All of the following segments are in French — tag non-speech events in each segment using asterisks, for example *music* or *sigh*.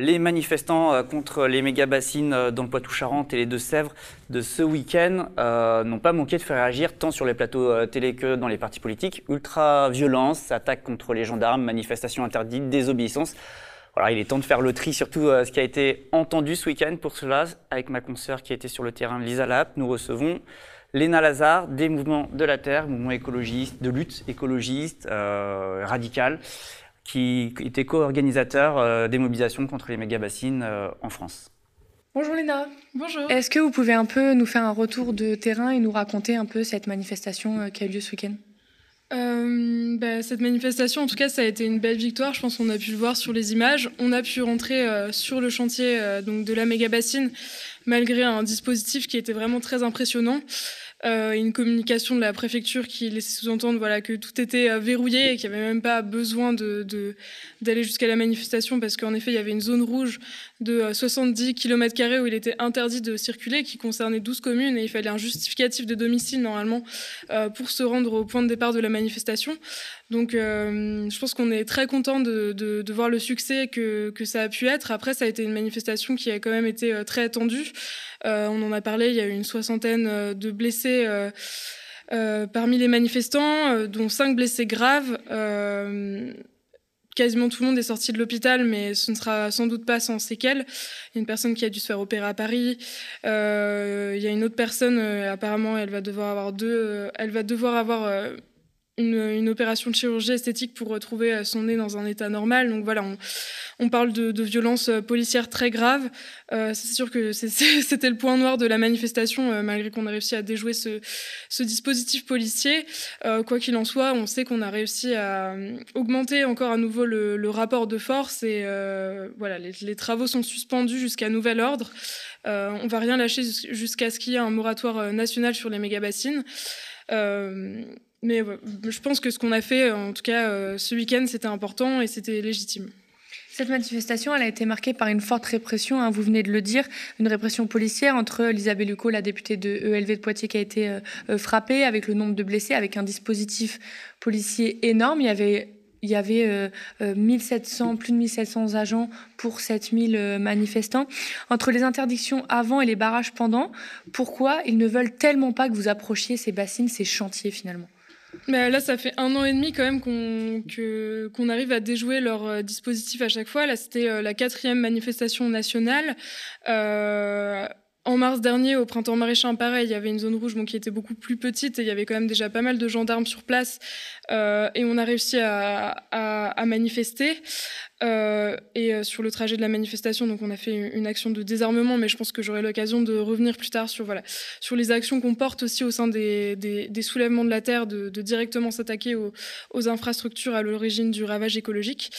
Les manifestants euh, contre les méga-bassines euh, dans le Poitou-Charentes et les Deux-Sèvres de ce week-end euh, n'ont pas manqué de faire réagir tant sur les plateaux télé que dans les partis politiques. Ultra-violence, attaques contre les gendarmes, manifestations interdites, désobéissance. Voilà, il est temps de faire le tri sur tout ce qui a été entendu ce week-end. Pour cela, avec ma consoeur qui été sur le terrain, Lisa Lapp, nous recevons Léna Lazare, des mouvements de la Terre, mouvement écologiste, de lutte écologiste, radicale qui était co-organisateur euh, des mobilisations contre les méga-bassines euh, en France. Bonjour Léna. Bonjour. Est-ce que vous pouvez un peu nous faire un retour de terrain et nous raconter un peu cette manifestation euh, qui a eu lieu ce week-end? Bah, cette manifestation, en tout cas, ça a été une belle victoire. Je pense qu'on a pu le voir sur les images. On a pu rentrer sur le chantier donc de la méga bassine malgré un dispositif qui était vraiment très impressionnant euh, une communication de la préfecture qui laissait sous-entendre voilà, que tout était euh, verrouillé et qu'il n'y avait même pas besoin d'aller jusqu'à la manifestation parce qu'en effet, il y avait une zone rouge de 70 euh, km où il était interdit de circuler, qui concernait 12 communes et il fallait un justificatif de domicile normalement pour se rendre au point de départ de la manifestation. Donc je pense qu'on est très content de, voir le succès que, que ça a pu être. Après, ça a été une manifestation qui a quand même été très tendue. Euh, on en a parlé, il y a eu une soixantaine de blessés. Euh, euh, parmi les manifestants, dont cinq blessés graves, quasiment tout le monde est sorti de l'hôpital, mais ce ne sera sans doute pas sans séquelles. Il y a une personne qui a dû se faire opérer à Paris. Euh, il y a une autre personne, apparemment, elle va devoir avoir deux. elle va devoir avoir une, opération de chirurgie esthétique pour retrouver euh, son nez dans un état normal. Donc voilà, on, parle de, violences euh, policières très graves. Euh, c'est sûr que *laughs* c'était le point noir de la manifestation, malgré qu'on a réussi à déjouer ce, dispositif policier. quoi qu'il en soit, on sait qu'on a réussi à augmenter encore à nouveau le, rapport de force et voilà, les, travaux sont suspendus jusqu'à nouvel ordre. on va rien lâcher jusqu'à ce qu'il y ait un moratoire national sur les méga-bassines. Mais je pense que ce qu'on a fait, en tout cas euh, ce week-end, c'était important et c'était légitime. Cette manifestation, elle a été marquée par une forte répression, hein, vous venez de le dire, une répression policière entre Elisabeth Lucot, la députée de ELV de Poitiers, qui a été euh, euh, frappée, avec le nombre de blessés, avec un dispositif policier énorme. Il y avait il y avait 1700, plus de 1700 agents pour 7000 manifestants. Entre les interdictions avant et les barrages pendant, pourquoi ils ne veulent tellement pas que vous approchiez ces bassines, ces chantiers finalement? Là, ça fait un an et demi quand même qu'on arrive à déjouer leur euh, dispositif à chaque fois. Là, c'était euh, la quatrième manifestation nationale. Euh, en mars dernier, au printemps maraîchal, pareil, il y avait une zone rouge qui était beaucoup plus petite et il y avait quand même déjà pas mal de gendarmes sur place. et on a réussi à manifester. Euh, et euh, sur le trajet de la manifestation, donc on a fait une action de désarmement, mais je pense que j'aurai l'occasion de revenir plus tard sur voilà sur les actions qu'on porte aussi au sein des, des, des soulèvements de la terre, de, de directement s'attaquer aux, aux, infrastructures à l'origine du ravage écologique.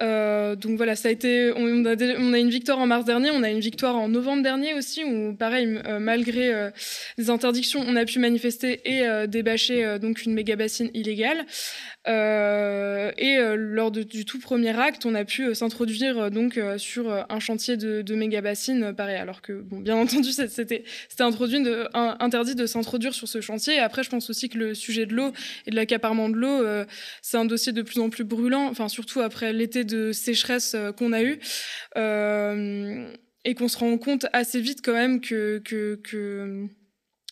Euh, donc voilà, ça a été, on a, on a, une victoire en mars dernier, on a une victoire en novembre dernier aussi, où pareil, euh, malgré euh, les interdictions, on a pu manifester et débâcher donc une méga bassine illégale. Et lors de, du tout premier acte, on a pu euh, s'introduire euh, donc euh, sur un chantier de, de méga bassines, pareil. Alors que, bon, bien *laughs* entendu, c'était interdit de s'introduire sur ce chantier. après, je pense aussi que le sujet de l'eau et de l'accaparement de l'eau, c'est un dossier de plus en plus brûlant. Enfin, surtout après l'été de sécheresse qu'on a eu. et qu'on se rend compte assez vite quand même que,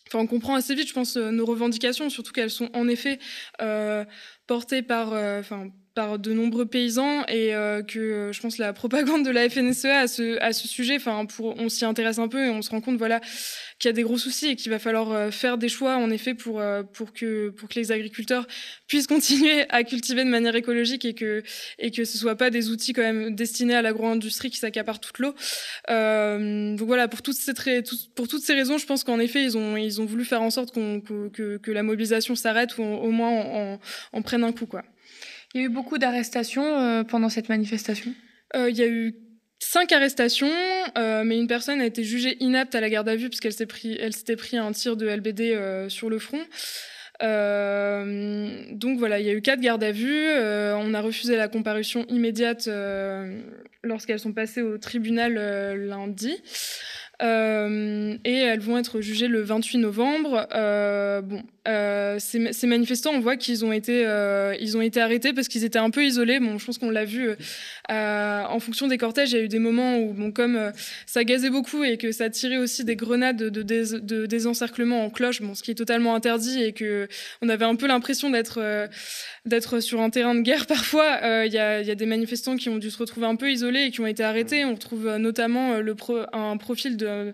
Enfin, on comprend assez vite, je pense, nos revendications, surtout qu'elles sont en effet euh, portées par, enfin, par de nombreux paysans et euh, que euh, je pense la propagande de la FNSEA à ce, à ce sujet, enfin, pour, on s'y intéresse un peu et on se rend compte voilà, qu'il y a des gros soucis et qu'il va falloir euh, faire des choix en effet pour, pour, que, pour que les agriculteurs puissent *laughs* continuer à cultiver de manière écologique et que, et que ce soit pas des outils quand même destinés à l'agro-industrie qui s'accaparent toute l'eau. donc voilà, pour toutes, ces, pour toutes ces raisons, je pense qu'en effet, ils ont, ils ont voulu faire en sorte qu'on, que, que, la mobilisation s'arrête ou au moins en, en prenne un coup. quoi. Il y a eu beaucoup d'arrestations euh, pendant cette manifestation? Euh, Il y a eu cinq arrestations, euh, mais une personne a été jugée inapte à la garde à vue puisqu'elle s'était pris, elle s'était pris un tir de LBD sur le front. donc voilà, il y a eu quatre gardes à vue. on a refusé la comparution immédiate lorsqu'elles sont passées au tribunal lundi. Et elles vont être jugées le 28 novembre. Bon, euh, ces, manifestants, on voit qu'ils ont été, ils ont été arrêtés parce qu'ils étaient un peu isolés. Bon, je pense qu'on l'a vu en fonction des cortèges. Il y a eu des moments où, bon, comme ça gazait beaucoup et que ça tirait aussi des grenades de, de, désencerclement en cloche, bon, ce qui est totalement interdit et que on avait un peu l'impression d'être d'être sur un terrain de guerre *laughs* parfois. Il y, a, y, a, des manifestants qui ont dû se retrouver un peu isolés et qui ont été arrêtés. On retrouve notamment le un profil de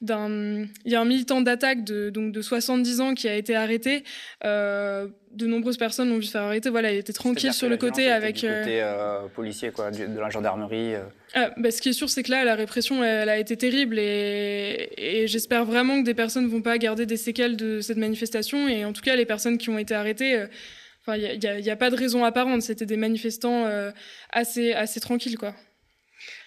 d'un il y a un militant d'attaque de donc de 70 ans qui a été arrêté. Euh, de nombreuses personnes l'ont vu se faire arrêter. Voilà il était tranquille sur le côté avec du côté euh, policier quoi de la gendarmerie euh. ah, bah, ce qui est sûr c'est que là la répression elle, a été terrible et, et j'espère vraiment que des personnes ne vont pas garder des séquelles de cette manifestation. Et en tout cas les personnes qui ont été arrêtées enfin il n'y a, a, pas de raison apparente. C'était des manifestants assez assez tranquilles quoi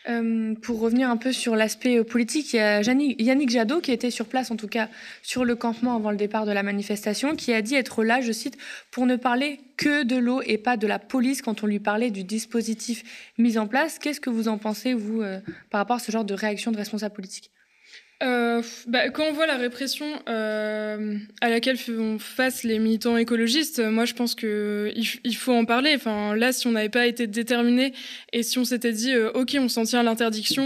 euh, pour revenir un peu sur l'aspect euh, politique, il y a Yannick Jadot qui était sur place, en tout cas sur le campement avant le départ de la manifestation, qui a dit être là, je cite, pour ne parler que de l'eau et pas de la police quand on lui parlait du dispositif mis en place. Qu'est-ce que vous en pensez, vous, euh, par rapport à ce genre de réaction de responsables politiques? Euh, bah, quand on voit la répression euh, à laquelle font face les militants écologistes, moi je pense qu'il il faut en parler. Enfin, là, si on n'avait pas été déterminé et si on s'était dit, euh, ok, on s'en tient à l'interdiction,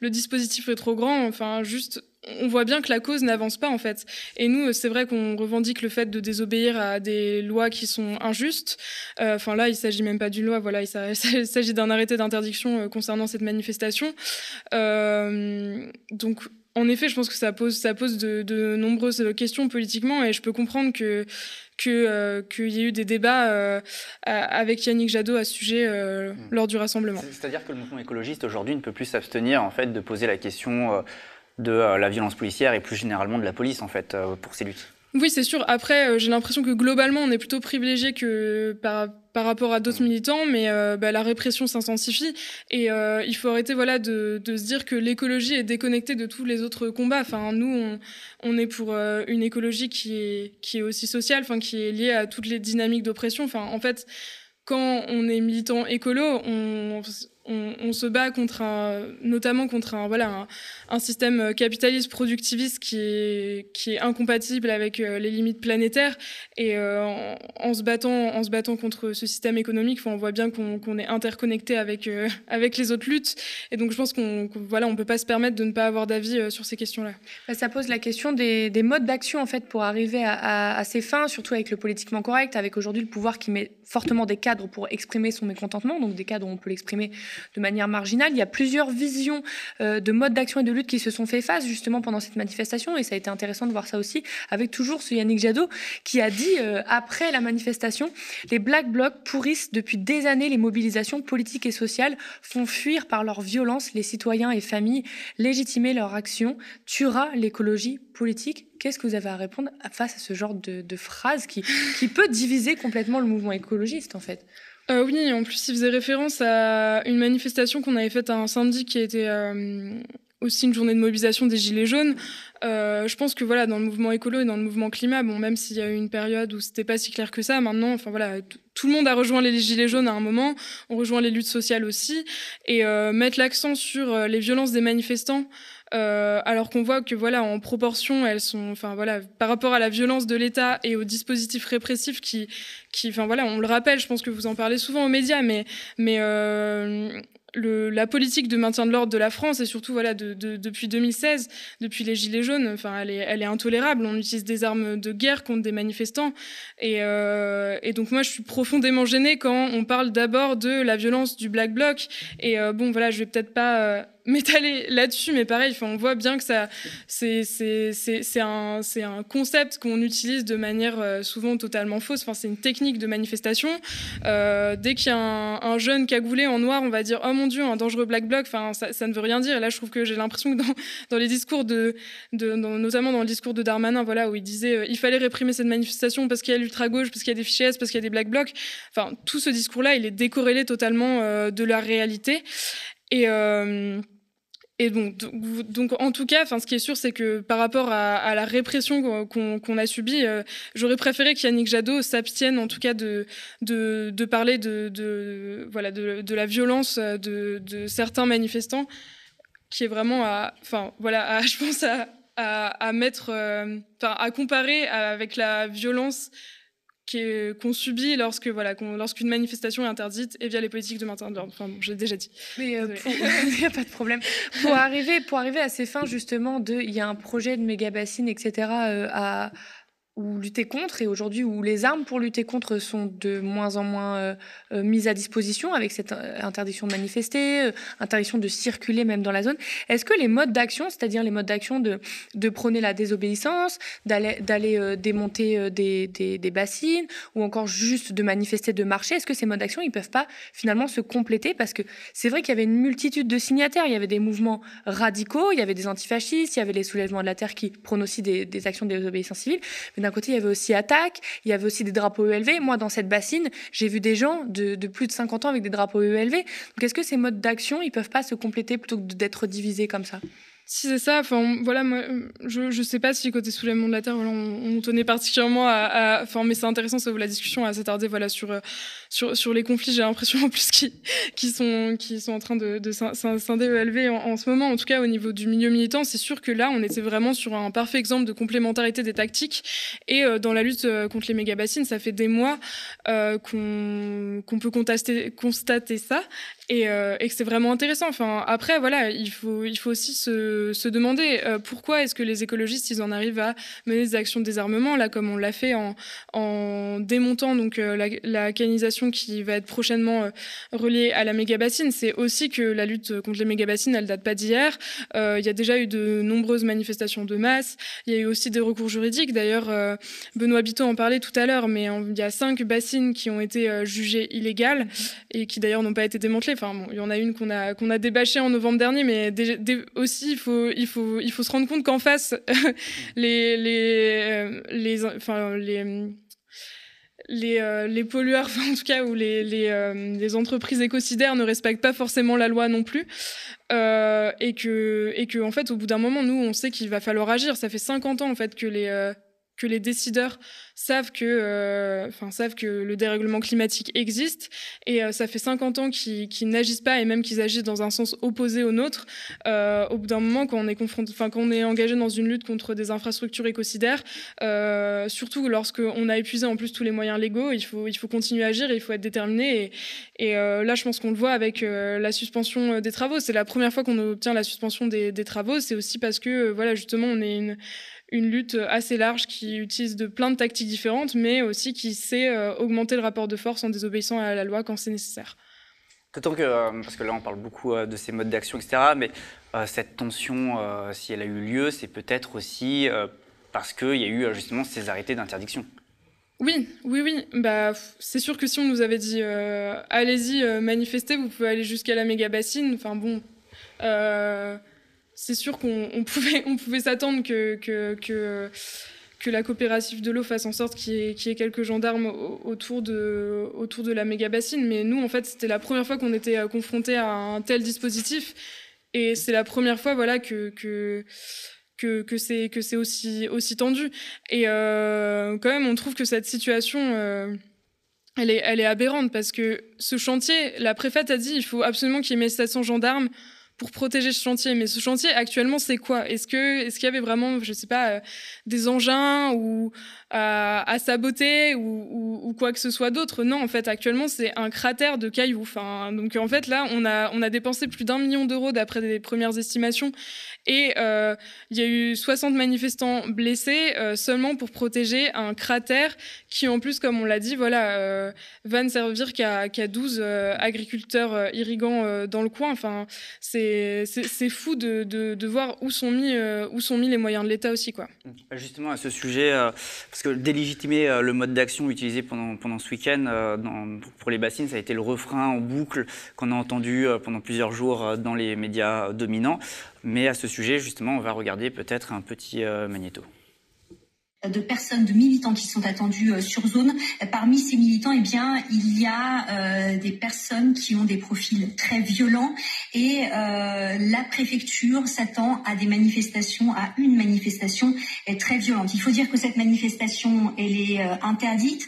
le dispositif est trop grand, enfin, juste on voit bien que la cause n'avance pas en fait. Et nous, c'est vrai qu'on revendique le fait de désobéir à des lois qui sont injustes. Enfin là, il s'agit même pas d'une loi, voilà, il s'agit *laughs* d'un arrêté d'interdiction concernant cette manifestation. donc en effet, je pense que ça pose, ça pose de, nombreuses questions politiquement et je peux comprendre que euh, qu'il y ait eu des débats euh, avec Yannick Jadot à ce sujet euh, hmm. lors du rassemblement. C'est-à-dire que le mouvement écologiste aujourd'hui ne peut plus s'abstenir en fait de poser la question de la violence policière et plus généralement de la police en fait pour ces luttes. Oui, c'est sûr. Après, euh, j'ai l'impression que globalement, on est plutôt privilégié que par, par rapport à d'autres militants, mais euh, bah, la répression s'intensifie. Et euh, il faut arrêter voilà, de, de se dire que l'écologie est déconnectée de tous les autres combats. Enfin, nous, on, on est pour une écologie qui est, qui est aussi sociale, enfin, qui est liée à toutes les dynamiques d'oppression. Enfin, en fait, quand on est militant écolo, on on, se bat contre un, notamment contre un, voilà, un, système capitaliste productiviste qui est, incompatible avec euh, les limites planétaires. Et euh, en, se battant, en se battant contre ce système économique, on voit bien qu'on est interconnecté avec, euh, avec les autres luttes. Et donc je pense qu'on voilà, on peut pas se permettre de ne pas avoir d'avis sur ces questions-là. Bah, ça pose la question des, modes d'action en fait pour arriver à, à, ces fins, surtout avec le politiquement correct, avec aujourd'hui le pouvoir qui met fortement des cadres pour exprimer son mécontentement, donc des cadres où on peut l'exprimer de manière marginale. Il y a plusieurs visions euh, de modes d'action et de lutte qui se sont fait face justement pendant cette manifestation et ça a été intéressant de voir ça aussi avec toujours ce Yannick Jadot qui a dit euh, après la manifestation, les Black Blocs pourrissent depuis des années les mobilisations politiques et sociales, font fuir par leur violence les citoyens et familles, légitimer leur action, tuera l'écologie politique. Qu'est-ce que vous avez à répondre face à ce genre de, phrase qui peut diviser complètement le mouvement écologiste en fait? Euh, oui, en plus, il faisait référence à une manifestation qu'on avait faite un samedi qui était euh, aussi une journée de mobilisation des Gilets jaunes. Euh, je pense que voilà, dans le mouvement écolo et dans le mouvement climat, bon, même s'il y a eu une période où c'était pas si clair que ça, maintenant, enfin voilà, tout le monde a rejoint les Gilets jaunes à un moment, on rejoint les luttes sociales aussi, et mettre l'accent sur les violences des manifestants. Euh, alors qu'on voit que voilà en proportion elles sont enfin voilà par rapport à la violence de l'État et aux dispositifs répressifs qui qui enfin voilà on le rappelle je pense que vous en parlez souvent aux médias mais mais euh, le, la politique de maintien de l'ordre de la France et surtout voilà de, de, depuis 2016, depuis les gilets jaunes, enfin elle est, elle est intolérable. On utilise des armes de guerre contre des manifestants et, euh, et donc moi je suis profondément gênée quand on parle d'abord de la violence du Black Bloc et euh, bon voilà je vais peut-être pas euh, m'étaler là-dessus, mais pareil, on voit bien que c'est, un, concept qu'on utilise de manière euh, souvent totalement fausse. Enfin, c'est une technique de manifestation. Euh, dès qu'il y a un, un, jeune cagoulé en noir, on va dire oh mon dieu, un dangereux black bloc. Enfin, ça, ne veut rien dire. Et là, je trouve que j'ai l'impression que dans, les discours de notamment dans le discours de Darmanin, voilà, où il disait euh, il fallait réprimer cette manifestation parce qu'il y a l'ultra gauche, parce qu'il y a des fichiers parce qu'il y a des black blocs. Enfin, tout ce discours-là, il est décorrélé totalement de la réalité. Et et donc, donc, en tout cas, ce qui est sûr, c'est que par rapport à, la répression qu'on a subie, euh, j'aurais préféré qu'Yannick Jadot s'abstienne, en tout cas, de, parler de, la violence de, certains manifestants, qui est vraiment enfin, voilà, *laughs* je pense à, mettre, euh, à comparer avec la violence qu'on subit lorsque voilà lorsqu'une manifestation est interdite et via les politiques de maintien de l'ordre. Enfin bon, j'ai déjà dit. Mais euh, *laughs* il n'y a pas de problème. Pour arriver pour arriver à ces fins justement de il y a un projet de méga bassine etc euh, à ou lutter contre et aujourd'hui où les armes pour lutter contre sont de moins en moins euh, euh, mises à disposition avec cette euh, interdiction de manifester, interdiction de circuler même dans la zone. Est-ce que les modes d'action, c'est-à-dire les modes d'action de, de prôner la désobéissance, d'aller, démonter des, des, bassines ou encore juste de manifester, de marcher, est-ce que ces modes d'action, ils peuvent pas finalement se compléter? Parce que c'est vrai qu'il y avait une multitude de signataires, il y avait des mouvements radicaux, il y avait des antifascistes, il y avait les soulèvements de la terre qui prônent aussi des, des actions de désobéissance civile, mais d'un côté, il y avait aussi Attaque, il y avait aussi des drapeaux ELV. Moi, dans cette bassine, j'ai vu des gens de, plus de 50 ans avec des drapeaux ELV. Donc, est-ce que ces modes d'action, ils peuvent pas se compléter plutôt que d'être divisés comme ça? Si c'est ça, enfin voilà, moi, je je sais pas si côté soulèvement de la terre, on, tenait particulièrement à, enfin mais c'est intéressant, ça vaut la discussion à s'attarder voilà sur euh, sur sur les conflits. J'ai l'impression en plus qui sont qui sont en train de de en, ce moment, en tout cas au niveau du milieu militant, c'est sûr que là on était vraiment sur un parfait exemple de complémentarité des tactiques et euh, dans la lutte euh, contre les méga bassines, ça fait des mois qu'on qu'on peut constater constater ça et, et que c'est vraiment intéressant. Enfin, après, voilà, il faut, il faut aussi se, se demander euh, pourquoi est-ce que les écologistes, ils en arrivent à mener des actions de désarmement, là, comme on l'a fait en, démontant donc euh, la, la, canisation qui va être prochainement euh, reliée à la méga bassine. C'est aussi que la lutte contre les méga bassines, elle date pas d'hier. Il y a déjà eu de nombreuses manifestations de masse. Il y a eu aussi des recours juridiques. D'ailleurs, Benoît Biteau en parlait tout à l'heure, mais il y a cinq bassines qui ont été jugées illégales et qui d'ailleurs n'ont pas été démantelées. Enfin, bon, il y en a une qu'on a qu'on a débâchée en novembre dernier, mais aussi il faut il faut il faut se rendre compte qu'en face *laughs* les les euh, les enfin les les, euh, les pollueurs, *laughs* en tout cas, ou les, les, euh, les, entreprises écocidaires ne respectent pas forcément la loi non plus. Et que, et que, en fait, au bout d'un moment, nous, on sait qu'il va falloir agir. Ça fait 50 ans, en fait, que les, que les décideurs savent que, euh, savent que le dérèglement climatique existe et euh, ça fait 50 ans qu'ils n'agissent pas et même qu'ils agissent dans un sens opposé au nôtre. Euh, au bout d'un moment, quand on est confronté, enfin, quand on est engagé dans une lutte contre des infrastructures écocidaires, surtout lorsqu'on a épuisé en plus tous les moyens légaux, il faut, il faut continuer à agir et il faut être déterminé. Et, et là, je pense qu'on le voit avec la suspension des travaux. C'est la première fois qu'on obtient la suspension des, des travaux. C'est aussi parce que, voilà, justement, on est une une lutte assez large qui utilise de plein de tactiques différentes, mais aussi qui sait euh, augmenter le rapport de force en désobéissant à la loi quand c'est nécessaire. D'autant que, euh, parce que là on parle beaucoup euh, de ces modes d'action, etc., mais cette tension, si elle a eu lieu, c'est peut-être aussi parce qu'il y a eu justement ces arrêtés d'interdiction. Oui, oui, oui. Bah, c'est sûr que si on nous avait dit allez-y, manifestez, vous pouvez aller jusqu'à la méga bassine, enfin bon c'est sûr qu'on pouvait, s'attendre que, la coopérative de l'eau fasse en sorte qu'il y, ait quelques gendarmes autour de, la méga bassine. Mais nous, en fait, c'était la première fois qu'on était euh, confrontés à un tel dispositif. Et c'est la première fois voilà, que, c'est aussi, aussi tendu. Et euh, quand même, on trouve que cette situation... Euh, elle est, elle est aberrante parce que ce chantier, la préfète a dit il faut absolument qu'il y ait 1700 gendarmes pour protéger ce chantier. Mais ce chantier, actuellement, c'est quoi? Est-ce que est-ce qu'il y avait vraiment, je sais pas, euh, des engins ou à, saboter ou, quoi que ce soit d'autre Non, en fait, actuellement, c'est un cratère de cailloux. Enfin, donc en fait, là, on a on a dépensé plus d'un million d'euros d'après des premières estimations, et euh, il y a eu 60 manifestants blessés euh, seulement pour protéger un cratère qui, en plus, comme on l'a dit, voilà, euh, va ne servir qu'à qu 12 euh, agriculteurs irrigants dans le coin. Enfin, c'est fou de, de, voir où sont, mis, où sont mis les moyens de l'État aussi. Quoi. Justement, à ce sujet, parce que délégitimer euh, le mode d'action utilisé pendant, pendant ce week-end pour les bassines, ça a été le refrain en boucle qu'on a entendu pendant plusieurs jours dans les médias dominants. Mais à ce sujet, justement, on va regarder peut-être un petit magnéto. De personnes, de militants qui sont attendus euh, sur zone. Parmi ces militants, eh bien, il y a euh, des personnes qui ont des profils très violents et euh, la préfecture s'attend à des manifestations, à une manifestation très violente. Il faut dire que cette manifestation, elle est interdite.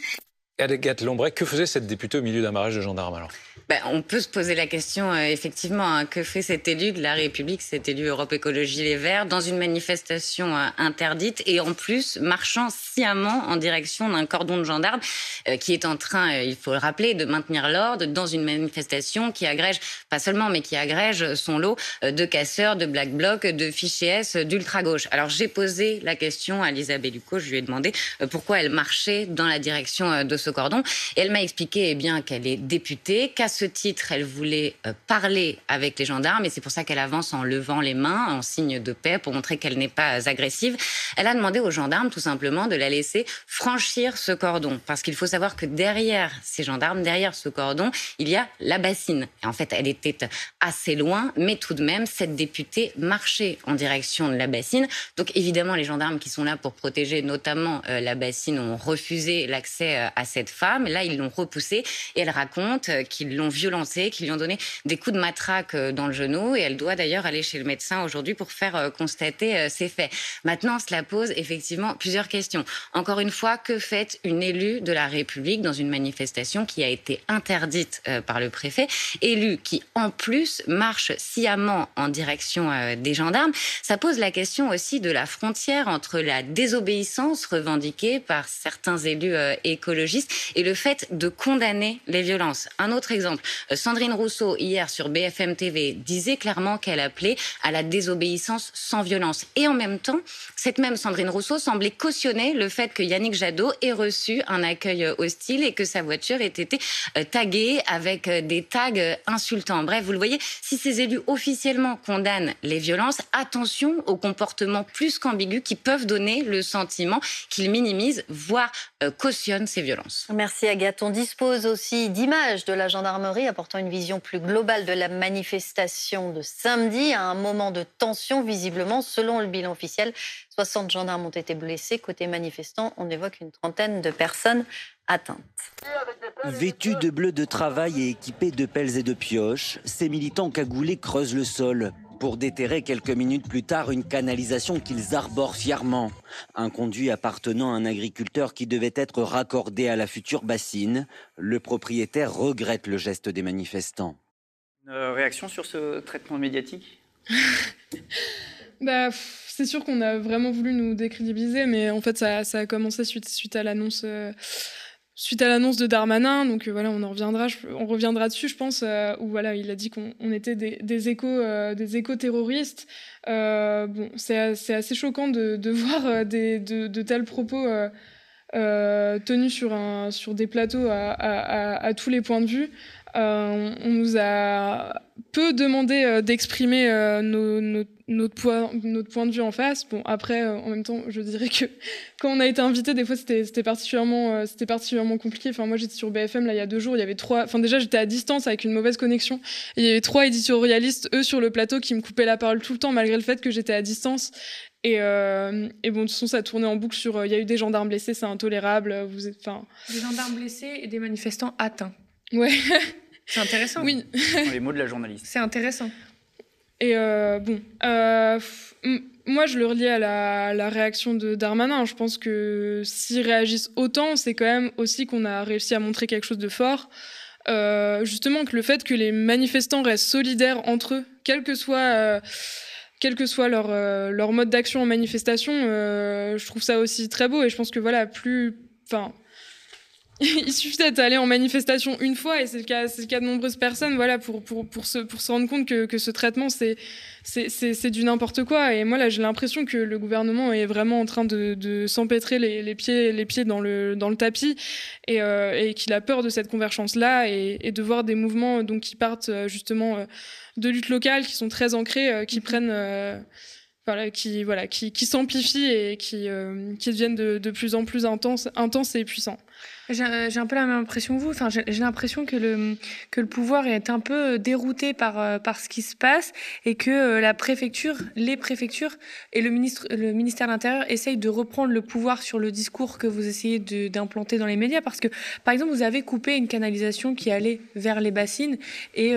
Que faisait cette députée au milieu d'un barrage de gendarmes alors? Ben, on peut se poser la question, euh, effectivement, hein, que fait cet élu de la République, cet élu Europe Écologie Les Verts, dans une manifestation euh, interdite et en plus marchant sciemment en direction d'un cordon de gendarmes euh, qui est en train, il faut le rappeler, de maintenir l'ordre dans une manifestation qui agrège, pas seulement, mais qui agrège son lot de casseurs, de black blocs, de fichiers S, d'ultra-gauche. Alors j'ai posé la question à Lisa Bellucco, je lui ai demandé pourquoi elle marchait dans la direction de ce cordon et elle m'a expliqué eh bien qu'elle est députée, qu'à ce titre, elle voulait euh, parler avec les gendarmes et c'est pour ça qu'elle avance en levant les mains en signe de paix pour montrer qu'elle n'est pas agressive. Elle a demandé aux gendarmes tout simplement de la laisser franchir ce cordon parce qu'il faut savoir que derrière ces gendarmes, derrière ce cordon, il y a la bassine. En fait, elle était assez loin, mais tout de même, cette députée marchait en direction de la bassine. Donc évidemment, les gendarmes qui sont là pour protéger notamment euh, la bassine ont refusé l'accès euh, à cette femme. Là, ils l'ont repoussée et elle raconte qu'ils l'ont violencée, qui lui ont donné des coups de matraque euh, dans le genou. Et elle doit d'ailleurs aller chez le médecin aujourd'hui pour faire euh, constater euh, ces faits. Maintenant, cela pose effectivement plusieurs questions. Encore une fois, que fait une élue de la République dans une manifestation qui a été interdite par le préfet? Élue qui, en plus, marche sciemment en direction des gendarmes. Ça pose la question aussi de la frontière entre la désobéissance revendiquée par certains élus écologistes et le fait de condamner les violences. Un autre exemple, euh, Sandrine Rousseau, hier sur BFM TV, disait clairement qu'elle appelait à la désobéissance sans violence. Et en même temps, cette même Sandrine Rousseau semblait cautionner le fait que Yannick Jadot ait reçu un accueil hostile et que sa voiture ait été euh, taguée avec euh, des tags insultants. Bref, vous le voyez, si ces élus officiellement condamnent les violences, attention aux comportements plus qu'ambigus qui peuvent donner le sentiment qu'ils minimisent, voire cautionnent ces violences. Merci Agathe. On dispose aussi d'images de la gendarmerie apportant une vision plus globale de la manifestation de samedi à un moment de tension visiblement. Selon le bilan officiel, 60 gendarmes ont été blessés. Côté manifestants, on évoque une trentaine de personnes atteintes. Vêtus de bleu de travail et équipés de pelles et de pioches, ces militants cagoulés creusent le sol pour déterrer quelques minutes plus tard une canalisation qu'ils arborent fièrement. Un conduit appartenant à un agriculteur qui devait être raccordé à la future bassine. Le propriétaire regrette le geste des manifestants. Une réaction sur ce traitement médiatique? *laughs* Bah, C'est sûr qu'on a vraiment voulu nous décrédibiliser, mais en fait, ça, a commencé suite, suite à l'annonce. Euh, suite à l'annonce de Darmanin, donc euh, voilà, on en reviendra, on reviendra dessus, je pense, euh, où voilà, il a dit qu'on était des, des échos, euh, des échos terroristes. bon, c'est assez choquant de, *laughs* voir des, de, tels propos tenus sur des plateaux à, tous les points de vue. On nous a peu demandé d'exprimer nos, nos notre point, de vue en face. Bon, après, euh, en même temps, je dirais que *laughs* quand on a été invité, des fois, c'était particulièrement, euh, compliqué. Enfin, moi, j'étais sur BFM, là, il y a deux jours, il y avait trois... Enfin, déjà, j'étais à distance avec une mauvaise connexion. Il y avait trois éditorialistes, eux, sur le plateau, qui me coupaient la parole tout le temps, malgré le fait que j'étais à distance. Et, euh, bon, de toute façon, ça tournait en boucle sur... Il y a eu des gendarmes blessés, c'est intolérable. Vous êtes. Des gendarmes blessés et des manifestants atteints. Ouais. C'est intéressant. Oui. les mots de la journaliste. C'est intéressant. Et euh, bon, euh, moi je le relie à la, réaction de Darmanin. Je pense que s'ils réagissent autant, c'est quand même aussi qu'on a réussi à montrer quelque chose de fort. Euh, justement, que le fait que les manifestants restent solidaires entre eux, quel que soit quel que soit leur, leur mode d'action en manifestation, je trouve ça aussi très beau. Et je pense que voilà, plus, enfin, *laughs* il suffit d'être allé en manifestation une fois, et c'est le cas, c'est le cas de nombreuses personnes, voilà, pour, pour, pour, se, pour se rendre compte que, que ce traitement, c'est, c'est, c'est, du n'importe quoi. Et moi, là, j'ai l'impression que le gouvernement est vraiment en train de, de s'empêtrer les, les, pieds, les pieds dans le, dans le tapis, et, euh, et qu'il a peur de cette convergence-là, et, et, de voir des mouvements donc, qui partent euh, justement euh, de lutte locale, qui sont très ancrés, qui mm-hmm. prennent voilà, qui, voilà, qui, qui s'amplifient et qui, qui deviennent de, de, plus en plus intenses, intenses et puissants. J'ai un peu la même impression que vous. Enfin, j'ai l'impression que le, que le pouvoir est un peu dérouté par, par ce qui se passe et que la préfecture, les préfectures et le, ministre, le ministère de l'Intérieur essayent de reprendre le pouvoir sur le discours que vous essayez d'implanter dans les médias. Parce que, par exemple, vous avez coupé une canalisation qui allait vers les bassines et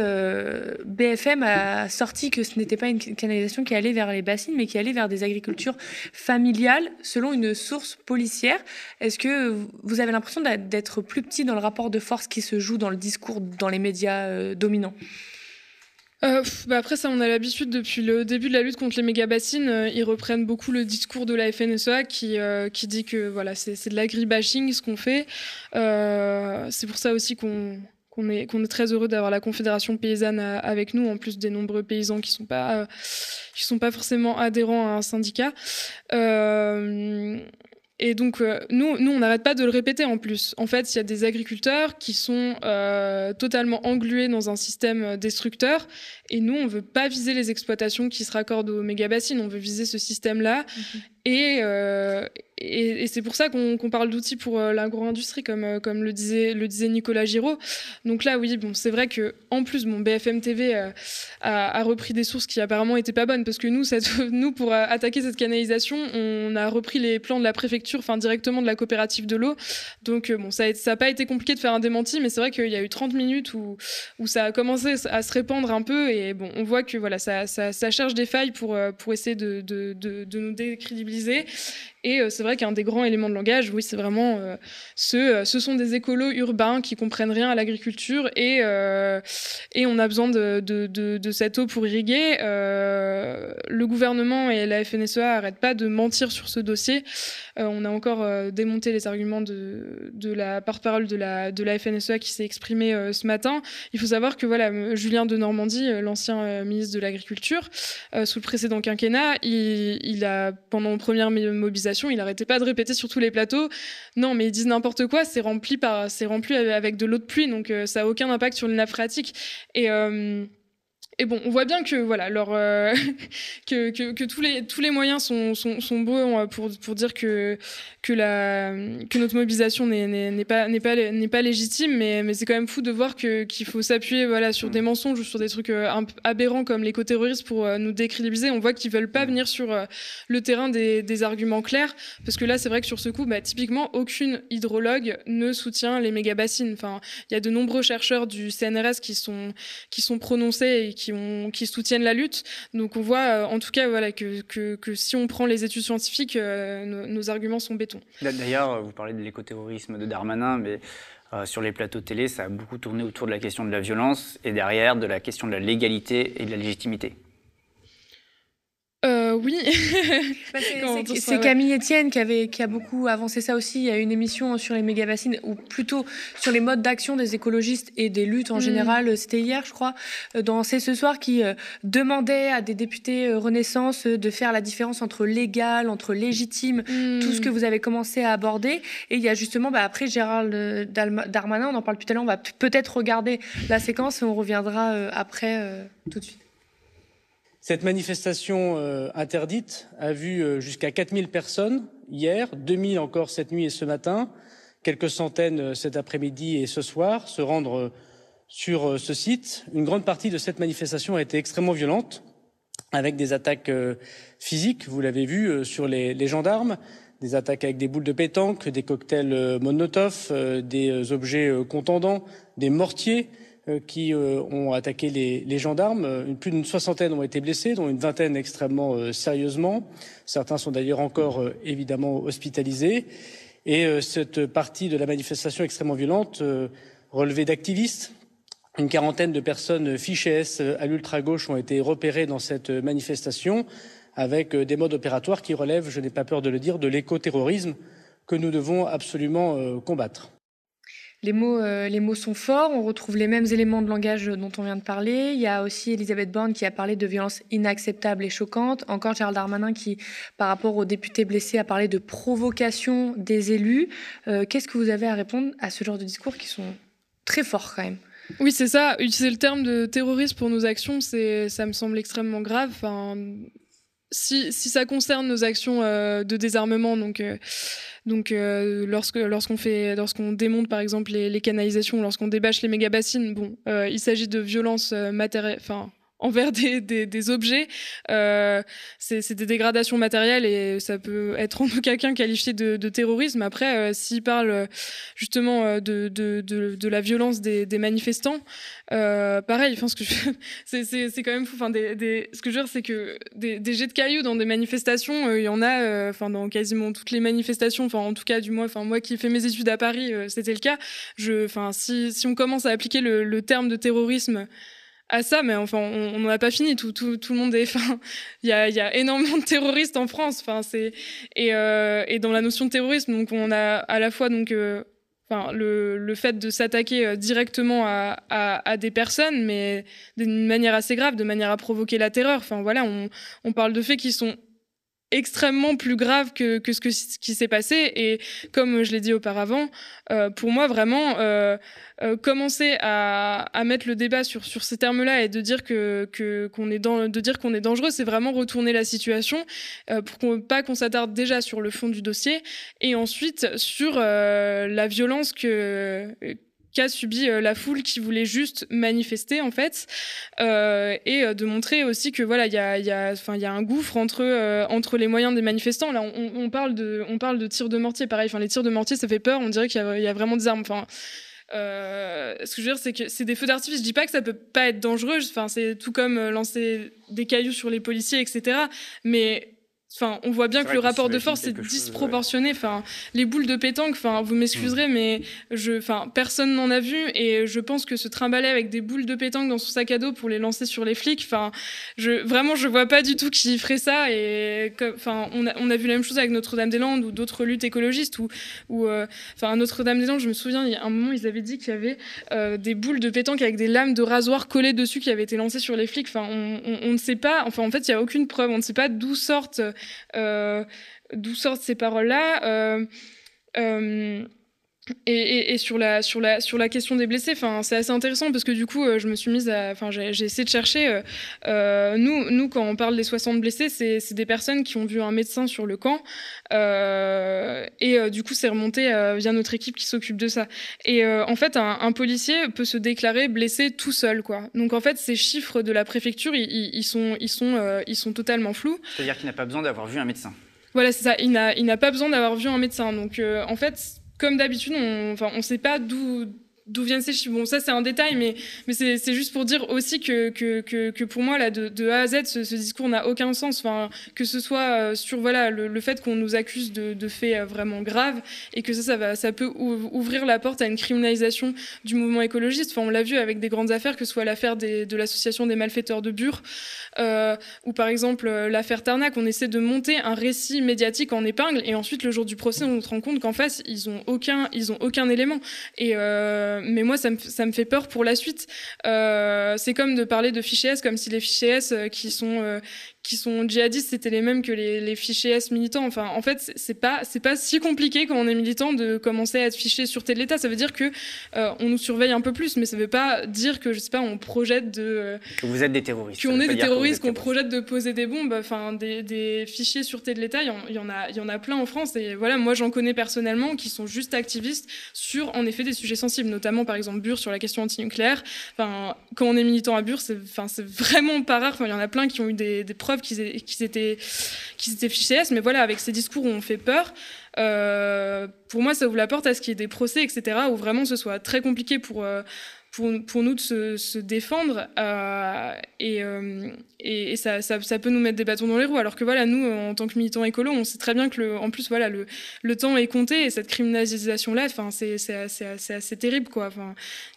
BFM a sorti que ce n'était pas une canalisation qui allait vers les bassines, mais qui allait vers des agricultures familiales selon une source policière. Est-ce que vous avez l'impression d'être plus petit dans le rapport de force qui se joue dans le discours dans les médias euh, dominants euh, bah après ça, on a l'habitude depuis le début de la lutte contre les méga bassines, euh, ils reprennent beaucoup le discours de la FNSEA qui, qui dit que voilà c'est de l'agribashing ce qu'on fait. c'est pour ça aussi qu'on qu'on est, qu'on est très heureux d'avoir la Confédération paysanne avec nous, en plus des nombreux paysans qui ne sont, pas, sont pas forcément adhérents à un syndicat. Euh, et donc, euh, nous, nous, on n'arrête pas de le répéter en plus. En fait, il y a des agriculteurs qui sont euh, totalement englués dans un système destructeur. Et nous, on ne veut pas viser les exploitations qui se raccordent aux méga-bassines. On veut viser ce système-là. Mhm. Et, euh, et, c'est pour ça qu'on parle d'outils pour euh, l'agro-industrie, comme, euh, le, disait, Nicolas Giraud. Donc là, oui, bon, c'est vrai que en plus, mon BFM TV a, a, repris des sources qui apparemment étaient pas bonnes, parce que nous, *laughs* pour attaquer cette canalisation, on a repris les plans de la préfecture, enfin directement de la coopérative de l'eau. Donc bon, ça n'a pas été compliqué de faire un démenti, mais c'est vrai qu'il y a eu 30 minutes où, ça a commencé à se répandre un peu, et bon, on voit que voilà, ça, ça, cherche des failles pour, essayer de nous décrédibiliser et euh, c'est vrai qu'un des grands éléments de langage, oui, c'est vraiment euh, ce, euh, sont des écolos urbains qui comprennent rien à l'agriculture et, et on a besoin de, de, cette eau pour irriguer. le gouvernement et la FNSEA n'arrêtent pas de mentir sur ce dossier. on a encore démonté les arguments de, la porte-parole de la, de la FNSEA qui s'est exprimée ce matin. Il faut savoir que voilà, Julien de Normandie, l'ancien ministre de l'Agriculture, sous le précédent quinquennat, il, il a pendant première mobilisation, il n'arrêtait pas de répéter sur tous les plateaux non, mais ils disent n'importe quoi, c'est rempli, par, rempli avec de l'eau de pluie, donc euh, ça n'a aucun impact sur les nappes. Et. Et bon, on voit bien que voilà, leur, euh, *laughs* que, que, que, tous les tous les moyens sont sont, sont beaux pour pour dire que que la que notre mobilisation n'est pas n'est pas n'est pas légitime, mais mais c'est quand même fou de voir que qu'il faut s'appuyer voilà sur des mensonges ou sur des trucs euh, aberrants comme l'éco-terrorisme pour euh, nous décrédibiliser. On voit qu'ils veulent pas venir sur le terrain des, des arguments clairs, parce que là, c'est vrai que sur ce coup, bah, typiquement, aucune hydrologue ne soutient les méga bassines. Enfin, il y a de nombreux chercheurs du CNRS qui sont qui sont prononcés et qui, qui soutiennent la lutte. Donc on voit euh, en tout cas que, si on prend les études scientifiques, euh, nos, arguments sont béton. D'ailleurs, vous parlez de l'écoterrorisme de Darmanin, mais euh, sur les plateaux télé, ça a beaucoup tourné autour de la question de la violence et derrière de la question de la légalité et de la légitimité. Euh, oui. *laughs* Bah, c'est Camille Etienne qui, avait, qui a beaucoup avancé ça aussi. Il y a une émission sur les méga-bassines, ou plutôt sur les modes d'action des écologistes et des luttes en mm. général. C'était hier, je crois, euh, dans C'est ce soir, qui euh, demandait à des députés Renaissance de faire la différence entre légal, entre légitime, tout ce mm. que vous avez commencé à aborder. Et il y a justement, bah, après Gérald Darmanin, on en parle plus à l'heure, on va peut-être regarder la séquence et on reviendra après tout de suite. Cette manifestation euh, interdite a vu euh, jusqu'à 4000 personnes hier, 2000 encore cette nuit et ce matin, quelques centaines euh, cet après-midi et ce soir se rendre sur ce site. Une grande partie de cette manifestation a été extrêmement violente, avec des attaques physiques, vous l'avez vu, sur les, les, gendarmes, des attaques avec des boules de pétanque, des cocktails Molotov, des objets contendants, des mortiers, euh, qui euh, ont attaqué les, gendarmes. Euh, plus d'une soixantaine ont été blessés, dont une vingtaine extrêmement sérieusement. Certains sont d'ailleurs encore évidemment hospitalisés. Et cette partie de la manifestation extrêmement violente relevée d'activistes. Une quarantaine de personnes fichées à l'ultra-gauche ont été repérées dans cette manifestation avec des modes opératoires qui relèvent, je n'ai pas peur de le dire, de l'écoterrorisme que nous devons absolument combattre. Les mots, euh, les mots sont forts, on retrouve les mêmes éléments de langage dont on vient de parler. Il y a aussi Elisabeth Borne qui a parlé de violences inacceptables et choquantes. Encore Gérald Darmanin qui, par rapport aux députés blessés, a parlé de provocation des élus. Euh, qu'est-ce que vous avez à répondre à ce genre de discours qui sont très forts quand même? Oui, c'est ça. Utiliser le terme de terrorisme pour nos actions, ça me semble extrêmement grave. Enfin, si, ça concerne nos actions de désarmement, donc euh, lorsque lorsqu'on fait, lorsqu'on démonte par exemple les, canalisations, lorsqu'on débâche les méga bassines, bon, euh, il s'agit de violences euh, matérielles, envers des, objets. Euh, c'est des dégradations matérielles et ça peut être en aucun cas qualifié de, terrorisme. Après, euh, s'il parle euh, justement euh, de, la violence des, manifestants, pareil, enfin, ce que *laughs* c'est quand même fou. Enfin, ce que je veux dire, c'est que des, jets de cailloux dans des manifestations, il y en a, enfin, dans quasiment toutes les manifestations. Enfin, en tout cas, du moins, enfin, moi qui fais mes études à Paris, c'était le cas. Enfin, si, on commence à appliquer le terme de terrorisme à ça, mais enfin, on n'en a pas fini. Tout, tout, tout le monde est. Il y a, y a énormément de terroristes en France. Enfin, c'est et, euh, et dans la notion de terrorisme, donc on a à la fois donc. Euh, le, le, fait de s'attaquer euh, directement à, à, à, des personnes, mais d'une manière assez grave, de manière à provoquer la terreur. Enfin voilà, on, on parle de faits qui sont extrêmement plus grave que, que ce, que, ce qui s'est passé. Et comme je l'ai dit auparavant, euh, pour moi, vraiment, euh, euh, commencer à, à, mettre le débat sur, sur ces termes-là et de dire que, que, qu'on est, dans, est dangereux, c'est vraiment retourner la situation pour qu'on, pas qu'on s'attarde déjà sur le fond du dossier et ensuite sur la violence que qu'a subi euh, la foule qui voulait juste manifester en fait euh, et euh, de montrer aussi que voilà il y a y a y a un gouffre entre entre les moyens des manifestants là on, parle de on parle de tirs de mortier pareil enfin les tirs de mortier ça fait peur on dirait qu'il y, y, a vraiment des armes enfin ce que je veux dire, c'est que c'est des feux d'artifice. Je dis pas que ça peut pas être dangereux. Enfin, c'est tout comme lancer des cailloux sur les policiers, etc. Mais Enfin, on voit bien que le rapport de force est disproportionné. Chose, ouais. Enfin, les boules de pétanque. Enfin, vous m'excuserez, mmh. mais je, enfin, personne n'en a vu et je pense que se trimballer avec des boules de pétanque dans son sac à dos pour les lancer sur les flics. Enfin, je, vraiment, je vois pas du tout qui ferait ça. Et, enfin, on a, on a vu la même chose avec Notre-Dame-des-Landes ou d'autres luttes écologistes ou, ou, euh, enfin, à Notre-Dame-des-Landes, je me souviens, il y a un moment, ils avaient dit qu'il y avait euh, des boules de pétanque avec des lames de rasoir collées dessus qui avaient été lancées sur les flics. Enfin, on, on, on ne sait pas. Enfin, en fait, il y a aucune preuve. On ne sait pas d'où sortent euh, d'où sortent ces paroles-là. Et, et, et, sur la sur la sur la question des blessés, c'est assez intéressant parce que du coup euh, je me suis mise à, enfin j'ai essayé de chercher. Euh, euh, nous nous quand on parle des 60 blessés, c'est des personnes qui ont vu un médecin sur le camp euh, et euh, du coup c'est remonté via notre équipe qui s'occupe de ça. Et en fait un, un, policier peut se déclarer blessé tout seul quoi. Donc en fait ces chiffres de la préfecture ils, ils sont ils sont ils sont totalement flous. C'est-à-dire qu'il n'a pas besoin d'avoir vu un médecin. Voilà c'est ça. Il n'a il n'a pas besoin d'avoir vu un médecin. Donc en fait comme d'habitude, on on sait pas d'où d'où viennent ces chiffres. Bon, ça c'est un détail, mais, c'est juste pour dire aussi que, pour moi, là, de, A à Z, ce, discours n'a aucun sens. Que ce soit euh, sur le, fait qu'on nous accuse de, faits euh, vraiment graves et que ça, peut ouvrir la porte à une criminalisation du mouvement écologiste. On l'a vu avec des grandes affaires, que ce soit l'affaire de l'association des malfaiteurs de Bure euh, ou par exemple l'affaire Tarnac. On essaie de monter un récit médiatique en épingle et ensuite, le jour du procès, on se rend compte qu'en face, ils ont aucun, élément. Et mais moi, ça me, ça me fait peur pour la suite. Euh, c'est comme de parler de fichiers S, comme si les fichiers S euh, qui sont, euh, qui sont djihadistes, c'était les mêmes que les, les, fichiers S militants. Enfin, en fait, c'est pas, c'est pas si compliqué quand on est militant de commencer à être fiché sûreté de l'État. Ça veut dire que euh, on nous surveille un peu plus, mais ça veut pas dire que, je sais pas, on projette de. Euh, que vous êtes des terroristes. Qu'on est des terroristes, qu'on projette de poser des bombes. Enfin, des, des fichiers sûreté de l'État, il y, y, en a, il y en a plein en France. Et voilà, moi, j'en connais personnellement qui sont juste activistes sur, en effet, des sujets sensibles, notamment, par exemple, Bure sur la question antinucléaire. Enfin, quand on est militant à Bure, c'est, vraiment pas rare. Il y en a plein qui ont eu des, preuves qu'ils qu étaient, qu fichés S, mais voilà, avec ces discours où on fait peur, euh, pour moi, ça ouvre la porte à ce qu'il y ait des procès, etc., où vraiment ce soit très compliqué pour, euh, pour, nous de se, défendre, euh, et, euh, ça, peut nous mettre des bâtons dans les roues, alors que voilà, nous, en tant que militants écolos, on sait très bien que, le, en plus, voilà, le, temps est compté, et cette criminalisation-là, c'est assez, terrible, quoi.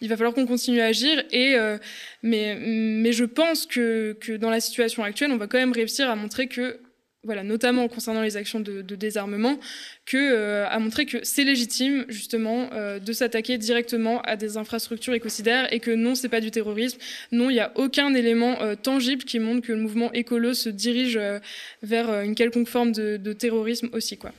Il va falloir qu'on continue à agir, et, euh, mais, je pense que dans la situation actuelle, on va quand même réussir à montrer que voilà, notamment concernant les actions de, désarmement, que, euh, à montrer que c'est légitime justement euh, de s'attaquer directement à des infrastructures écocidaires et que non, c'est pas du terrorisme. Non, il n'y a aucun élément euh, tangible qui montre que le mouvement écolo se dirige vers une quelconque forme de, de terrorisme aussi, quoi.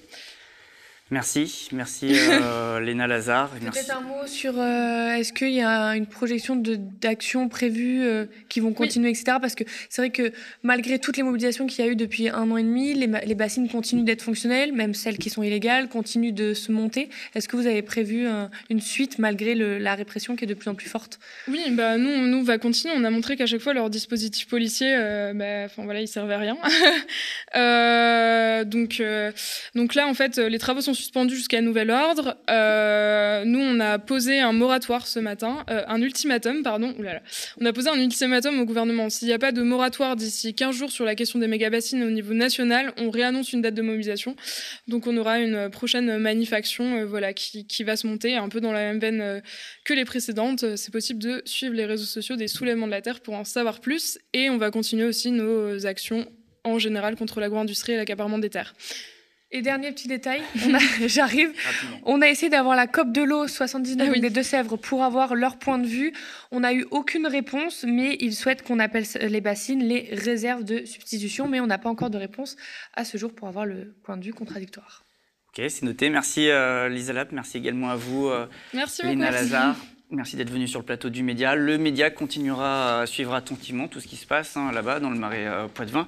Merci, merci euh, *laughs* Léna Lazare. Peut-être un mot sur euh, est-ce qu'il y a une projection d'actions prévues euh, qui vont continuer, etc. Parce que c'est vrai que malgré toutes les mobilisations qu'il y a eu depuis un an et demi, les, les bassines continuent d'être fonctionnelles, même celles qui sont illégales continuent de se monter. Est-ce que vous avez prévu une suite malgré le, la répression qui est de plus en plus forte? Oui, bah nous, nous va continuer. On a montré qu'à chaque fois leur dispositif policier, bah, enfin voilà, il servait à rien. *laughs* donc, donc là, en fait, les travaux sont suspendu jusqu'à nouvel ordre. Euh, nous, on a posé un moratoire ce matin, euh, un ultimatum, pardon. On a posé un ultimatum au gouvernement. S'il n'y a pas de moratoire d'ici 15 jours sur la question des méga-bassines au niveau national, on réannonce une date de mobilisation. Donc, on aura une prochaine manifaction euh, voilà, qui, qui, va se monter un peu dans la même veine que les précédentes. C'est possible de suivre les réseaux sociaux des soulèvements de la Terre pour en savoir plus. Et on va continuer aussi nos actions en général contre l'agro-industrie et l'accaparement des terres. Et dernier petit détail, *laughs* j'arrive. On a essayé d'avoir la COP de l'eau 79 ah des Deux-Sèvres pour avoir leur point de vue. On n'a eu aucune réponse, mais ils souhaitent qu'on appelle les bassines les réserves de substitution, mais on n'a pas encore de réponse à ce jour pour avoir le point de vue contradictoire. Ok, c'est noté. Merci euh, Lisa Lap, merci également à vous, euh, merci Lina Lazare. Merci d'être venu sur le plateau du Média. Le Média continuera à suivre attentivement tout ce qui se passe hein, là-bas dans le marais euh, Poitevin.